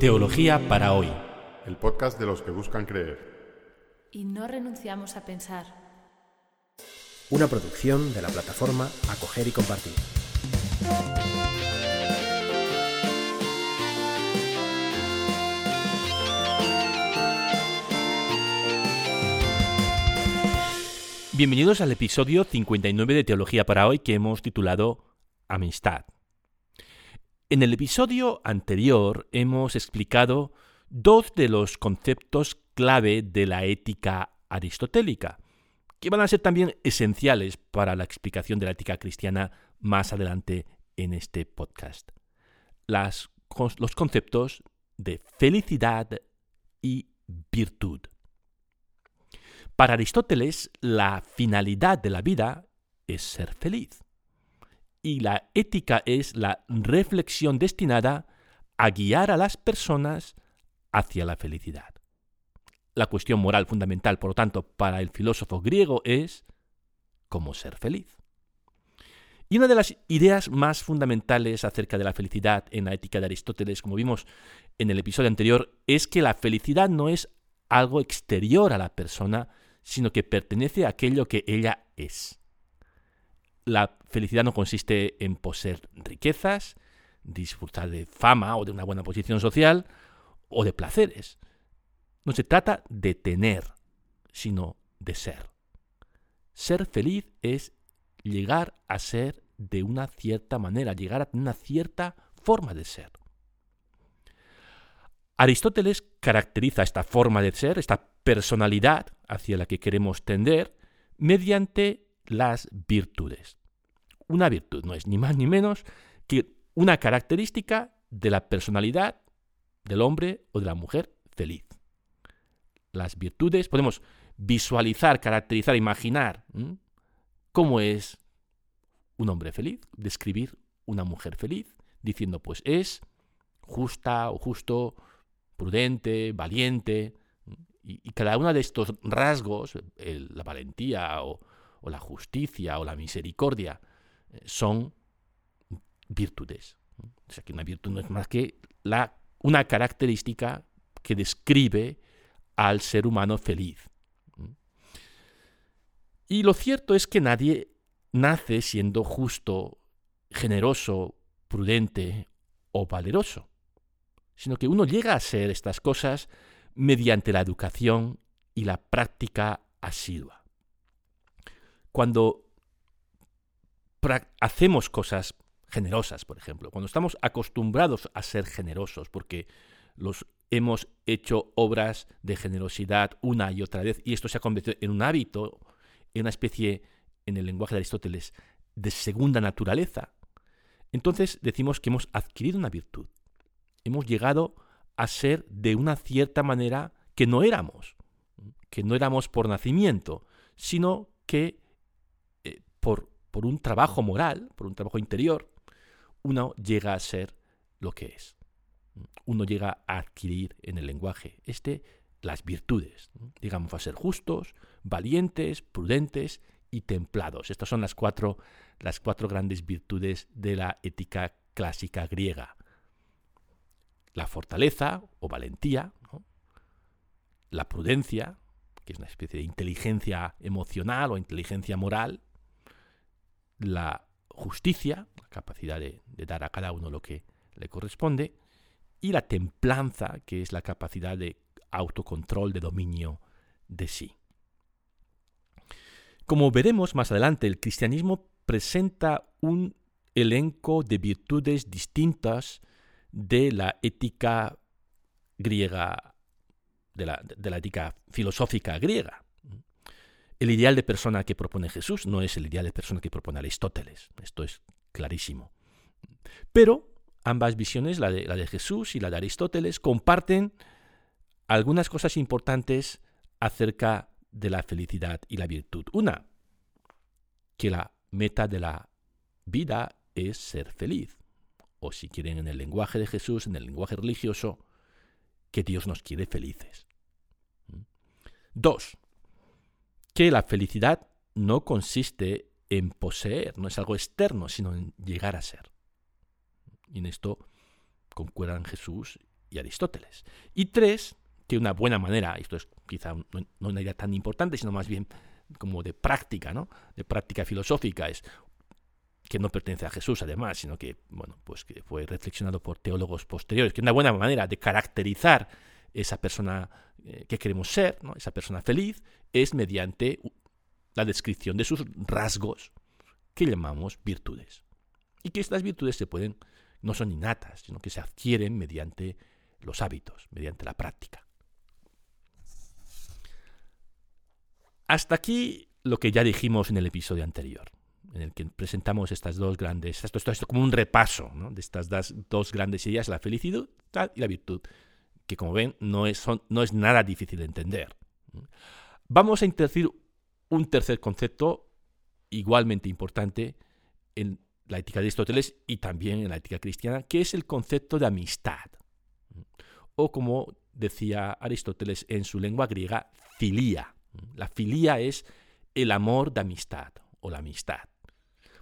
Teología para hoy. El podcast de los que buscan creer. Y no renunciamos a pensar. Una producción de la plataforma Acoger y Compartir. Bienvenidos al episodio 59 de Teología para hoy que hemos titulado Amistad. En el episodio anterior hemos explicado dos de los conceptos clave de la ética aristotélica, que van a ser también esenciales para la explicación de la ética cristiana más adelante en este podcast. Los conceptos de felicidad y virtud. Para Aristóteles, la finalidad de la vida es ser feliz. Y la ética es la reflexión destinada a guiar a las personas hacia la felicidad. La cuestión moral fundamental, por lo tanto, para el filósofo griego es cómo ser feliz. Y una de las ideas más fundamentales acerca de la felicidad en la ética de Aristóteles, como vimos en el episodio anterior, es que la felicidad no es algo exterior a la persona, sino que pertenece a aquello que ella es. La felicidad no consiste en poseer riquezas, disfrutar de fama o de una buena posición social o de placeres. No se trata de tener, sino de ser. Ser feliz es llegar a ser de una cierta manera, llegar a una cierta forma de ser. Aristóteles caracteriza esta forma de ser, esta personalidad hacia la que queremos tender, mediante las virtudes. Una virtud no es ni más ni menos que una característica de la personalidad del hombre o de la mujer feliz. Las virtudes podemos visualizar, caracterizar, imaginar cómo es un hombre feliz, describir una mujer feliz, diciendo pues es justa o justo, prudente, valiente, y, cada uno de estos rasgos, la valentía o, la justicia o la misericordia, son virtudes. O sea que una virtud no es más que la, una característica que describe al ser humano feliz. Y lo cierto es que nadie nace siendo justo, generoso, prudente o valeroso, sino que uno llega a ser estas cosas mediante la educación y la práctica asidua. Cuando hacemos cosas generosas, por ejemplo, cuando estamos acostumbrados a ser generosos, porque los hemos hecho obras de generosidad una y otra vez, y esto se ha convertido en un hábito, en una especie, en el lenguaje de Aristóteles, de segunda naturaleza, entonces decimos que hemos adquirido una virtud. Hemos llegado a ser de una cierta manera que no éramos, que no éramos por nacimiento, sino que eh, por, por un trabajo moral, por un trabajo interior, uno llega a ser lo que es. Uno llega a adquirir en el lenguaje este las virtudes, digamos, a ser justos, valientes, prudentes y templados. Estas son las cuatro, las cuatro grandes virtudes de la ética clásica griega la fortaleza o valentía, la prudencia, que es una especie de inteligencia emocional o inteligencia moral, la justicia, la capacidad de, dar a cada uno lo que le corresponde, y la templanza, que es la capacidad de autocontrol, de dominio de sí. Como veremos más adelante, el cristianismo presenta un elenco de virtudes distintas de la ética griega, de la, de la ética filosófica griega. El ideal de persona que propone Jesús no es el ideal de persona que propone Aristóteles. Esto es clarísimo. Pero ambas visiones, la de, la de Jesús y la de Aristóteles, comparten algunas cosas importantes acerca de la felicidad y la virtud. Una, que la meta de la vida es ser feliz o si quieren en el lenguaje de Jesús, en el lenguaje religioso, que Dios nos quiere felices. ¿Mm? Dos, que la felicidad no consiste en poseer, no es algo externo, sino en llegar a ser. Y en esto concuerdan Jesús y Aristóteles. Y tres, que una buena manera, esto es quizá no, una idea tan importante, sino más bien como de práctica, ¿no? De práctica filosófica, es que no pertenece a Jesús además, sino que, bueno, pues que fue reflexionado por teólogos posteriores, que una buena manera de caracterizar esa persona eh, que queremos ser, esa persona feliz, es mediante la descripción de sus rasgos que llamamos virtudes. Y que estas virtudes se pueden, no son innatas, sino que se adquieren mediante los hábitos, mediante la práctica. Hasta aquí lo que ya dijimos en el episodio anterior, en el que presentamos estas dos grandes, esto, como un repaso de estas dos, grandes ideas, la felicidad y la virtud, que como ven no es, no es nada difícil de entender. Vamos a introducir un tercer concepto igualmente importante en la ética de Aristóteles y también en la ética cristiana, que es el concepto de amistad. O como decía Aristóteles en su lengua griega, filía. La filía es el amor de amistad o la amistad.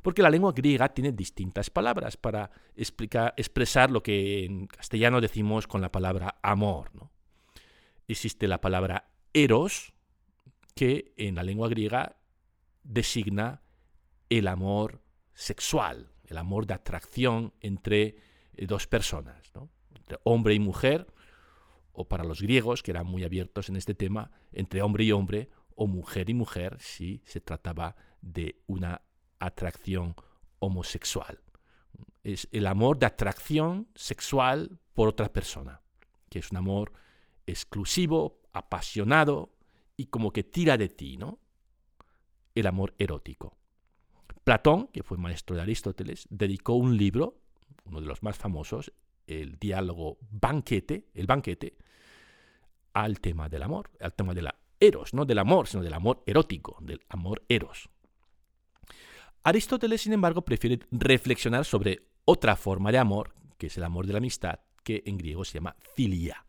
Porque la lengua griega tiene distintas palabras para explicar, expresar lo que en castellano decimos con la palabra amor. Existe la palabra eros, que en la lengua griega designa el amor sexual, el amor de atracción entre eh, dos personas, entre hombre y mujer, o para los griegos, que eran muy abiertos en este tema, entre hombre y hombre o mujer y mujer si se trataba de una atracción homosexual. Es el amor de atracción sexual por otra persona, que es un amor exclusivo, apasionado y como que tira de ti, ¿no? El amor erótico. Platón, que fue maestro de Aristóteles, dedicó un libro, uno de los más famosos, el diálogo banquete, el banquete, al tema del amor, al tema de la eros, no del amor, sino del amor erótico, del amor eros. Aristóteles, sin embargo, prefiere reflexionar sobre otra forma de amor, que es el amor de la amistad, que en griego se llama filia,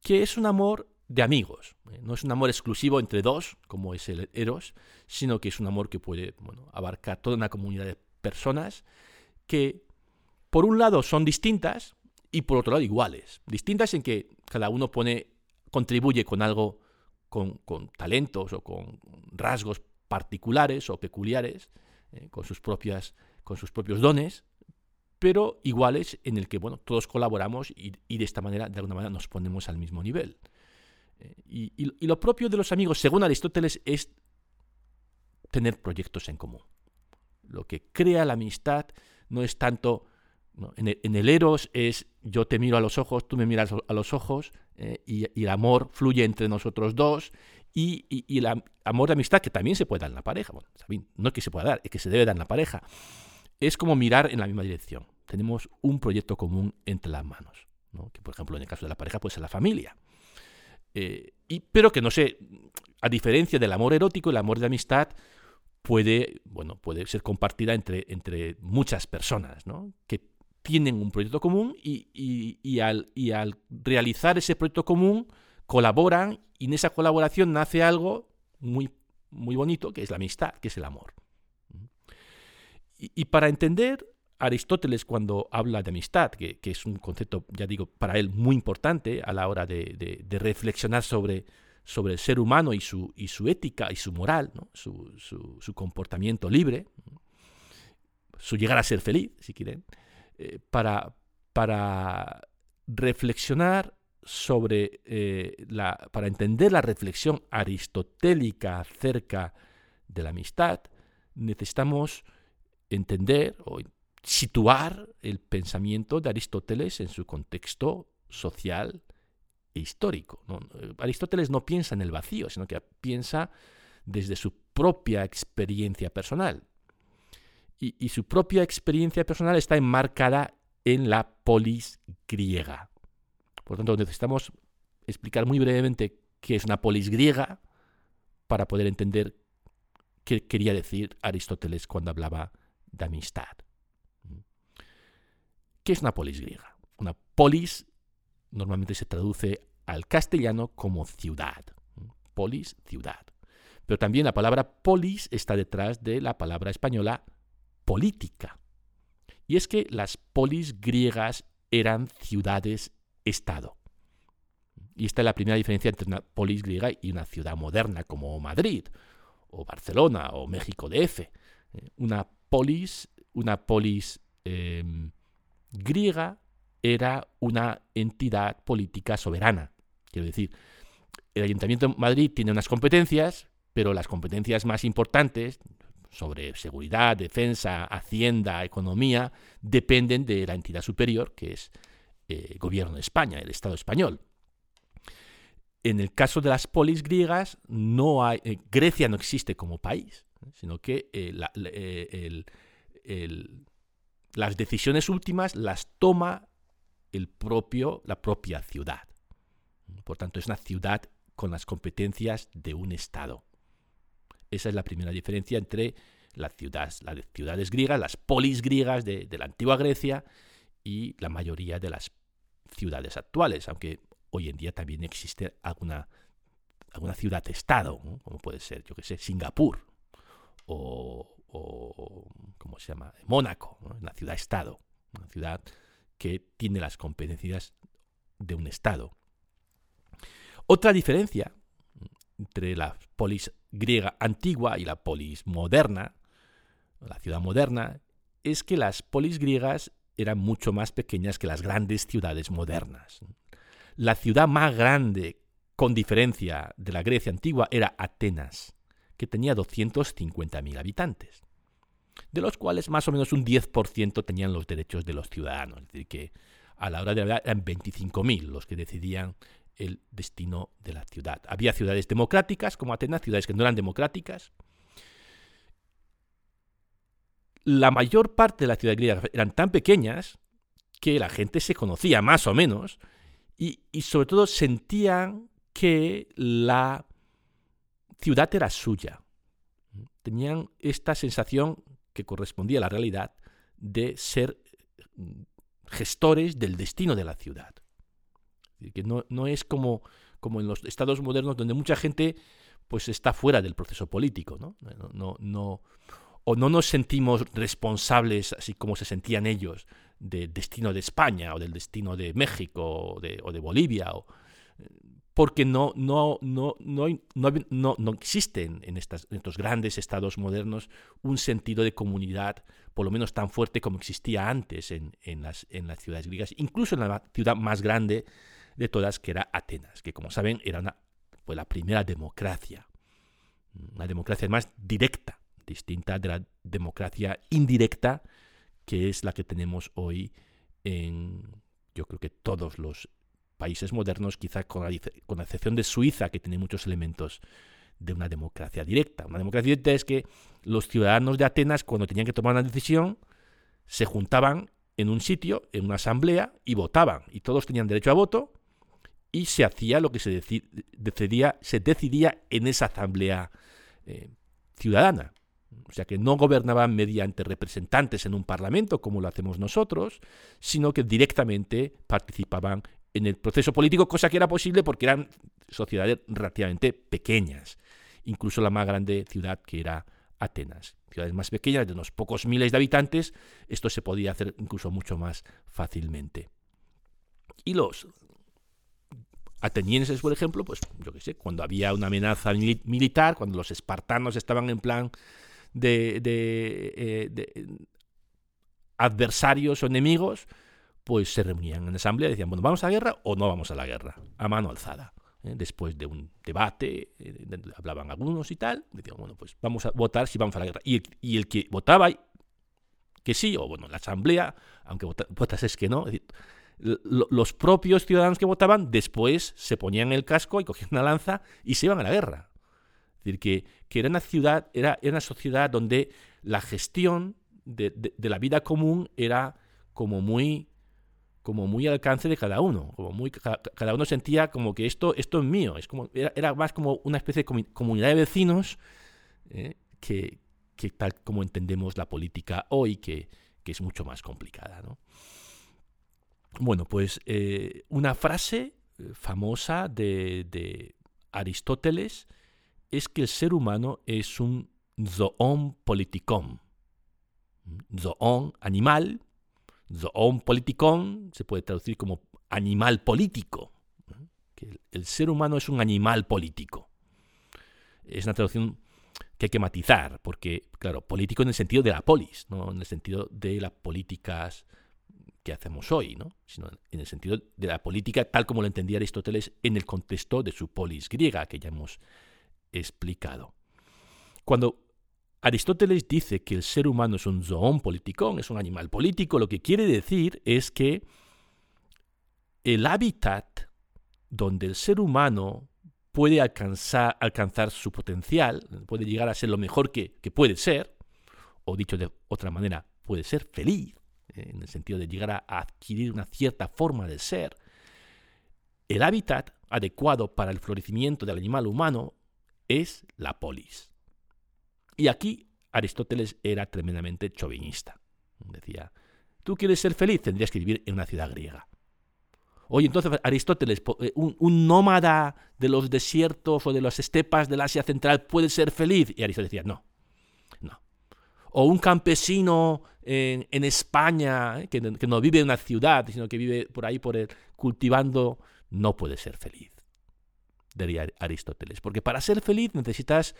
que es un amor de amigos. ¿eh? No es un amor exclusivo entre dos, como es el eros, sino que es un amor que puede abarcar toda una comunidad de personas que, por un lado, son distintas y por otro lado, iguales. Distintas en que cada uno pone contribuye con algo, con, talentos o con rasgos particulares o peculiares, eh, con, sus propias, con sus propios dones, pero iguales en el que bueno, todos colaboramos y, de esta manera, de alguna manera, nos ponemos al mismo nivel. Eh, y, y, lo propio de los amigos, según Aristóteles, es tener proyectos en común. Lo que crea la amistad no es tanto en, el, eros es yo te miro a los ojos, tú me miras a los ojos eh, y, el amor fluye entre nosotros dos y, el amor de amistad que también se puede dar en la pareja. Bueno, no es que se pueda dar, es que se debe dar en la pareja. Es como mirar en la misma dirección. Tenemos un proyecto común entre las manos. Que por ejemplo en el caso de la pareja puede ser la familia. Eh, y, pero que no sé, a diferencia del amor erótico, el amor de amistad puede, bueno, puede ser compartida entre, entre muchas personas, ¿no? que tienen un proyecto común y, al, al, realizar ese proyecto común colaboran y en esa colaboración nace algo muy, muy bonito que es la amistad, que es el amor. Y, para entender Aristóteles cuando habla de amistad, que, es un concepto, ya digo, para él muy importante a la hora de, reflexionar sobre, sobre el ser humano y su, y su ética y su moral, su, su comportamiento libre, su llegar a ser feliz, si quieren, eh, para, para reflexionar sobre eh, la, para entender la reflexión aristotélica acerca de la amistad, necesitamos entender o situar el pensamiento de Aristóteles en su contexto social e histórico. Aristóteles no piensa en el vacío, sino que piensa desde su propia experiencia personal y, su propia experiencia personal está enmarcada en la polis griega. Por lo tanto, necesitamos explicar muy brevemente qué es una polis griega para poder entender qué quería decir Aristóteles cuando hablaba de amistad. ¿Qué es una polis griega? Una polis normalmente se traduce al castellano como ciudad. Polis, ciudad. Pero también la palabra polis está detrás de la palabra española política. Y es que las polis griegas eran ciudades-estado. Y esta es la primera diferencia entre una polis griega y una ciudad moderna como Madrid, o Barcelona, o México DF. Una polis, una polis em, griega era una entidad política soberana. Quiero decir, el Ayuntamiento de Madrid tiene unas competencias, pero las competencias más importantes sobre seguridad, defensa, hacienda, economía, dependen de la entidad superior, que es eh, Gobierno de España, el Estado español. En el caso de las polis griegas, no hay, eh, Grecia no existe como país, sino que eh, las decisiones últimas las toma el propio, la propia ciudad. Por tanto, es una ciudad con las competencias de un Estado. Esa es la primera diferencia entre las ciudades, las ciudades griegas, las polis griegas de, la antigua Grecia y la mayoría de las ciudades actuales, aunque hoy en día también existe alguna, alguna ciudad-estado, como puede ser, yo que sé, Singapur o, o ¿cómo se llama? Mónaco, una ciudad-estado, una ciudad que tiene las competencias de un Estado. Otra diferencia entre la polis griega antigua y la polis moderna, la ciudad moderna, es que las polis griegas eran mucho más pequeñas que las grandes ciudades modernas. La ciudad más grande, con diferencia de la Grecia antigua, era Atenas, que tenía 250.000 habitantes, de los cuales más o menos un 10% tenían los derechos de los ciudadanos, es decir, que a la hora de hablar eran 25.000 los que decidían el destino de la ciudad. Había ciudades democráticas como Atenas, ciudades que no eran democráticas. La mayor parte de las ciudades griegas eran tan pequeñas que la gente se conocía más o menos y, sobre todo sentían que la ciudad era suya. Tenían esta sensación que correspondía a la realidad de ser gestores del destino de la ciudad que no, no es como, como en los estados modernos donde mucha gente pues está fuera del proceso político. No, no, o no nos sentimos responsables, así como se sentían ellos, del destino de España o del destino de México o de, Bolivia, o, porque no, no, no, no, existen en, estas, en estos grandes estados modernos un sentido de comunidad, por lo menos tan fuerte como existía antes en, en, las, en las ciudades griegas, incluso en la ciudad más grande de todas, que era Atenas, que como saben era una, fue la primera democracia, una democracia más directa, distinta de la democracia indirecta, que es la que tenemos hoy en, yo creo que todos los países modernos, quizá con la, excepción de Suiza, que tiene muchos elementos de una democracia directa. Una democracia directa es que los ciudadanos de Atenas, cuando tenían que tomar una decisión, se juntaban en un sitio, en una asamblea, y votaban. Y todos tenían derecho a voto, y se hacía lo que se decidía, se decidía en esa asamblea eh, ciudadana. O sea que no gobernaban mediante representantes en un parlamento como lo hacemos nosotros, sino que directamente participaban en el proceso político, cosa que era posible porque eran sociedades relativamente pequeñas, incluso la más grande ciudad que era Atenas. Ciudades más pequeñas, de unos pocos miles de habitantes, esto se podía hacer incluso mucho más fácilmente. Y los atenienses, por ejemplo, pues yo qué sé, cuando había una amenaza militar, cuando los espartanos estaban en plan de, eh, de, adversarios o enemigos, pues se reunían en asamblea y decían, bueno, ¿vamos a la guerra o no vamos a la guerra? A mano alzada. ¿eh? Después de un debate, eh, hablaban algunos y tal, decían, bueno, pues vamos a votar si vamos a la guerra. Y, y el que votaba que sí, o bueno, la asamblea, aunque votas es que no, los propios ciudadanos que votaban después se ponían el casco y cogían una lanza y se iban a la guerra. Decir, que, era una ciudad, era, una sociedad donde la gestión de, la vida común era como muy como muy al alcance de cada uno, como muy cada uno sentía como que esto esto es mío, es como era, más como una especie de comunidad de vecinos eh, que, que, tal como entendemos la política hoy, que, que es mucho más complicada, ¿no? Bueno, pues eh, una frase eh, famosa de, Aristóteles es que el ser humano es un zoon politikon. Zoon, animal, zoon politikon se puede traducir como animal político. Que el ser humano es un animal político. Es una traducción que hay que matizar, porque, claro, político en el sentido de la polis, no en el sentido de las políticas que hacemos hoy, ¿no? sino en el sentido de la política tal como lo entendía Aristóteles en el contexto de su polis griega, que ya hemos explicado. Cuando Aristóteles dice que el ser humano es un zoón politicón, es un animal político, lo que quiere decir es que el hábitat donde el ser humano puede alcanzar, alcanzar su potencial, puede llegar a ser lo mejor que, puede ser, o dicho de otra manera, puede ser feliz, eh, en el sentido de llegar a adquirir una cierta forma de ser, el hábitat adecuado para el florecimiento del animal humano es la polis. Y aquí Aristóteles era tremendamente chauvinista. Decía, tú quieres ser feliz, tendrías que vivir en una ciudad griega. Oye, entonces Aristóteles, eh, un, nómada de los desiertos o de las estepas del Asia Central puede ser feliz. Y Aristóteles decía, no, no. O un campesino en, España, eh, que, no vive en una ciudad, sino que vive por ahí por el, cultivando, no puede ser feliz, diría Aristóteles. Porque para ser feliz necesitas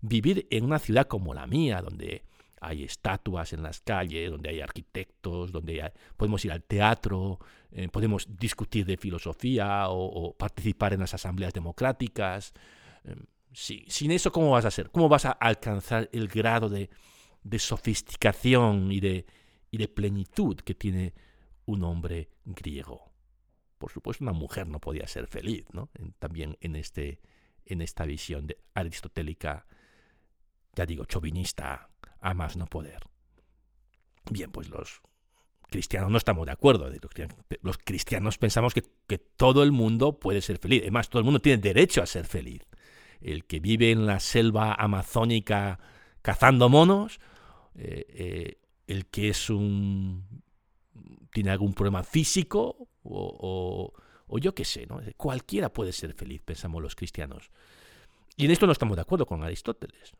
vivir en una ciudad como la mía, donde hay estatuas en las calles, donde hay arquitectos, donde podemos ir al teatro, eh, podemos discutir de filosofía o, participar en las asambleas democráticas. Eh, sin eso, ¿cómo vas a hacer? ¿Cómo vas a alcanzar el grado de, sofisticación de, y de plenitud que tiene un hombre griego? Por supuesto, una mujer no podía ser feliz, ¿no? también en, este, en esta visión aristotélica, ya digo, chauvinista, a más no poder. Bien, pues los cristianos no estamos de acuerdo. Los cristianos pensamos que, todo el mundo puede ser feliz. Además, todo el mundo tiene derecho a ser feliz. El que vive en la selva amazónica cazando monos, eh, eh, el que es un tiene algún problema físico o, o yo qué sé, ¿no? Cualquiera puede ser feliz, pensamos los cristianos. Y en esto no estamos de acuerdo con Aristóteles.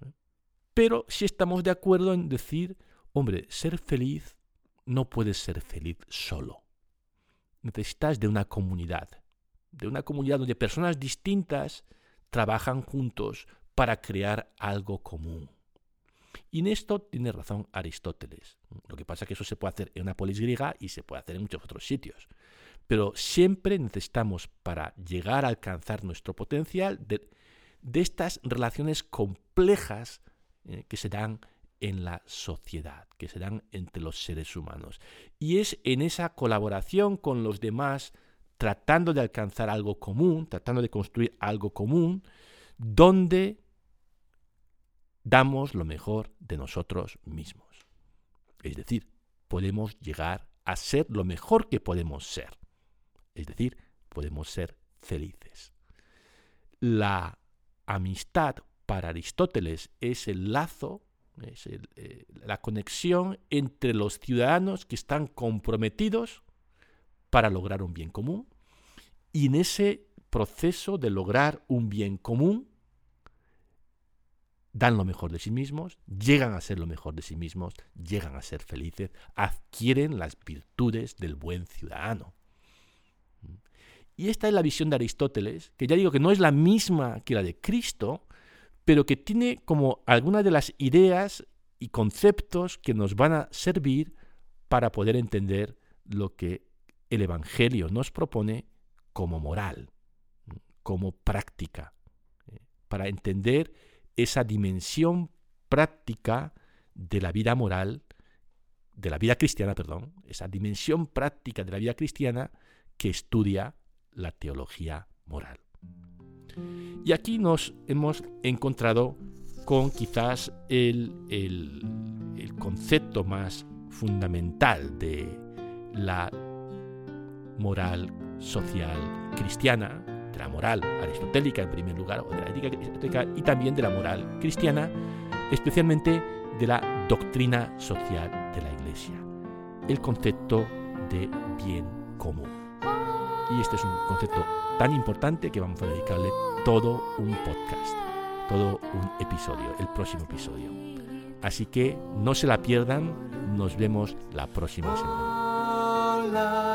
Pero sí estamos de acuerdo en decir, hombre, ser feliz no puedes ser feliz solo. Necesitas de una comunidad, de una comunidad donde personas distintas trabajan juntos para crear algo común. Y en esto tiene razón Aristóteles. Lo que pasa es que eso se puede hacer en una polis griega y se puede hacer en muchos otros sitios. Pero siempre necesitamos, para llegar a alcanzar nuestro potencial, de, estas relaciones complejas eh, que se dan en la sociedad, que se dan entre los seres humanos. Y es en esa colaboración con los demás, tratando de alcanzar algo común, tratando de construir algo común, donde damos lo mejor de nosotros mismos. Es decir, podemos llegar a ser lo mejor que podemos ser. Es decir, podemos ser felices. La amistad para Aristóteles es el lazo, es eh, la conexión entre los ciudadanos que están comprometidos para lograr un bien común. Y en ese proceso de lograr un bien común, dan lo mejor de sí mismos, llegan a ser lo mejor de sí mismos, llegan a ser felices, adquieren las virtudes del buen ciudadano. Y esta es la visión de Aristóteles, que ya digo que no es la misma que la de Cristo, pero que tiene como algunas de las ideas y conceptos que nos van a servir para poder entender lo que el Evangelio nos propone como moral, como práctica, eh, para entender esa dimensión práctica de la vida moral, de la vida cristiana, perdón, esa dimensión práctica de la vida cristiana que estudia la teología moral. Y aquí nos hemos encontrado con quizás el, concepto más fundamental de la moral social cristiana, de la moral aristotélica en primer lugar, o de la ética aristotélica, y también de la moral cristiana, especialmente de la doctrina social de la Iglesia, el concepto de bien común. Y este es un concepto tan importante que vamos a dedicarle todo un podcast, todo un episodio, el próximo episodio. Así que no se la pierdan, nos vemos la próxima semana.